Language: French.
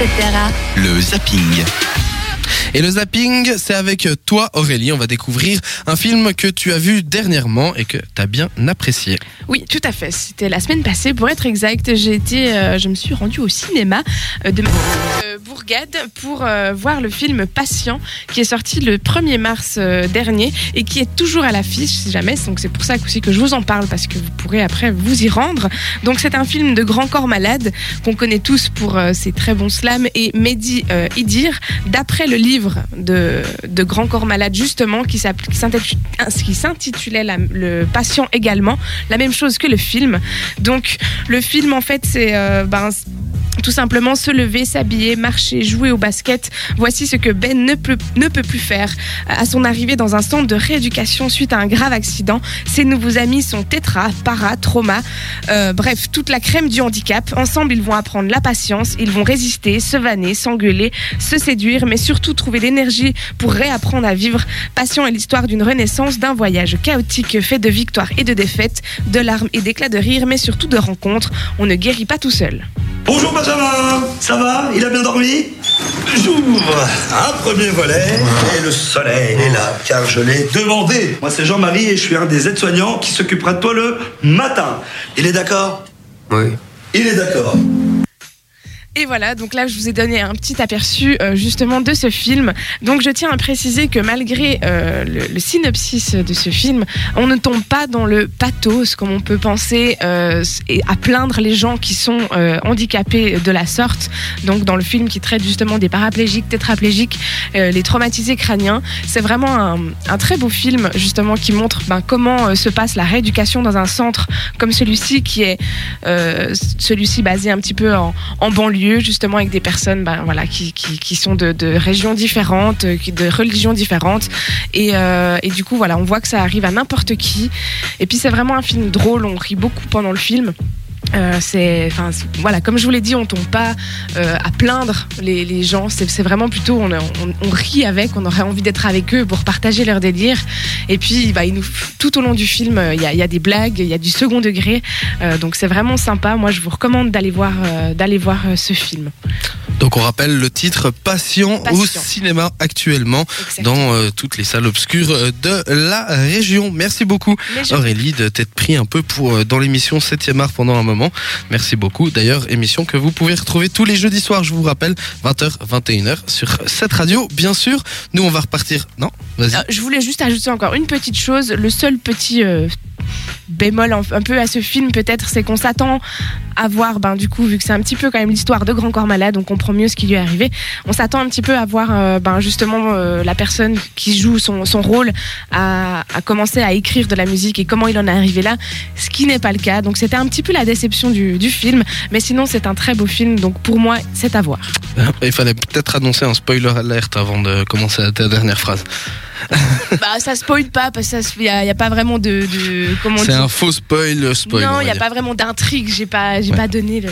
etc. Le zapping. Et le zapping, c'est avec toi Aurélie, on va découvrir un film que tu as vu dernièrement et que tu as bien apprécié. Oui, tout à fait. C'était la semaine passée, pour être exact. J'ai été, euh, je me suis rendue au cinéma euh, de euh, Pour euh, voir le film Patient, qui est sorti le 1er mars euh, dernier et qui est toujours à l'affiche, si jamais. Donc c'est pour ça aussi que je vous en parle parce que vous pourrez après vous y rendre. Donc c'est un film de grand corps malade qu'on connaît tous pour euh, ses très bons slams et Mehdi Idir, d'après le livre de, de Grand Corps Malade justement qui s'intitulait la- Le Patient également, la même chose que le film. Donc le film en fait c'est ben, tout simplement se lever, s'habiller, marcher, jouer au basket. Voici ce que Ben ne peut, plus faire. À son arrivée dans un centre de rééducation suite à un grave accident, ses nouveaux amis sont tétra, para, trauma, euh, bref, toute la crème du handicap. Ensemble, ils vont apprendre la patience, ils vont résister, se vanner, s'engueuler, se séduire, mais surtout trouver l'énergie pour réapprendre à vivre. Patient est l'histoire d'une renaissance, d'un voyage chaotique fait de victoires et de défaites, de larmes et d'éclats de rire, mais surtout de rencontres. On ne guérit pas tout seul. Bonjour Benjamin, ça va? Il a bien dormi? J'ouvre un premier volet et le soleil est là car je l'ai demandé. Moi c'est Jean-Marie et je suis un des aides-soignants qui s'occupera de toi le matin. Il est d'accord? Oui. Il est d'accord. Et voilà, donc là je vous ai donné un petit aperçu euh, justement de ce film. Donc je tiens à préciser que malgré euh, le, synopsis de ce film, on ne tombe pas dans le pathos comme on peut penser euh, à plaindre les gens qui sont handicapés de la sorte. Donc dans le film qui traite justement des paraplégiques, tétraplégiques, les traumatisés crâniens, c'est vraiment un, très beau film justement qui montre ben, comment se passe la rééducation dans un centre comme celui-ci qui est celui-ci basé un petit peu en banlieue justement avec des personnes ben, voilà, qui, qui, qui sont de, de régions différentes, euh, de religions différentes. Et, euh, et du coup, voilà, on voit que ça arrive à n'importe qui. Et puis c'est vraiment un film drôle, on rit beaucoup pendant le film. Euh, c'est, enfin, voilà, comme je vous l'ai dit, on tombe pas euh, à plaindre les, gens. C'est, vraiment plutôt, on, rit avec, on aurait envie d'être avec eux pour partager leur délire. Et puis, bah, tout au long du film, euh, il y, a, des blagues, il y a du second degré. Donc c'est vraiment sympa. Moi, je vous recommande d'aller voir, d'aller voir ce film. Donc on rappelle le titre Patient, au cinéma actuellement Exactement. dans euh, toutes les salles obscures euh, de la région. Merci beaucoup Aurélie de t'être pris un peu pour euh, dans l'émission 7e art pendant un moment. Merci beaucoup. D'ailleurs, émission que vous pouvez retrouver tous les jeudis soirs, je vous rappelle, 20h, 21h sur cette radio. Bien sûr, nous on va repartir. Non, vas-y. Je voulais juste ajouter encore une petite chose. Le seul petit euh, bémol un, un peu à ce film, peut-être, c'est qu'on s'attend à voir, ben, du coup, vu que c'est un petit peu quand même l'histoire de Grand Corps Malade, on comprend mieux ce qui lui est arrivé. On s'attend un petit peu à voir, euh, ben, justement, euh, la personne qui joue son, son rôle à, à commencer à écrire de la musique et comment il en est arrivé là, ce qui n'est pas le cas. Donc, c'était un petit peu la déception du, du film, mais sinon, c'est un très beau film. Donc, pour moi, c'est à voir. Il fallait peut-être annoncer un spoiler alerte avant de commencer ta dernière phrase. bah, ça spoil pas, parce qu'il n'y a, pas vraiment de. de comment dire un faux spoil, spoil. on non, il n'y a pas vraiment d'intrigue. J'ai pas, j'ai Ouais. pas donné le.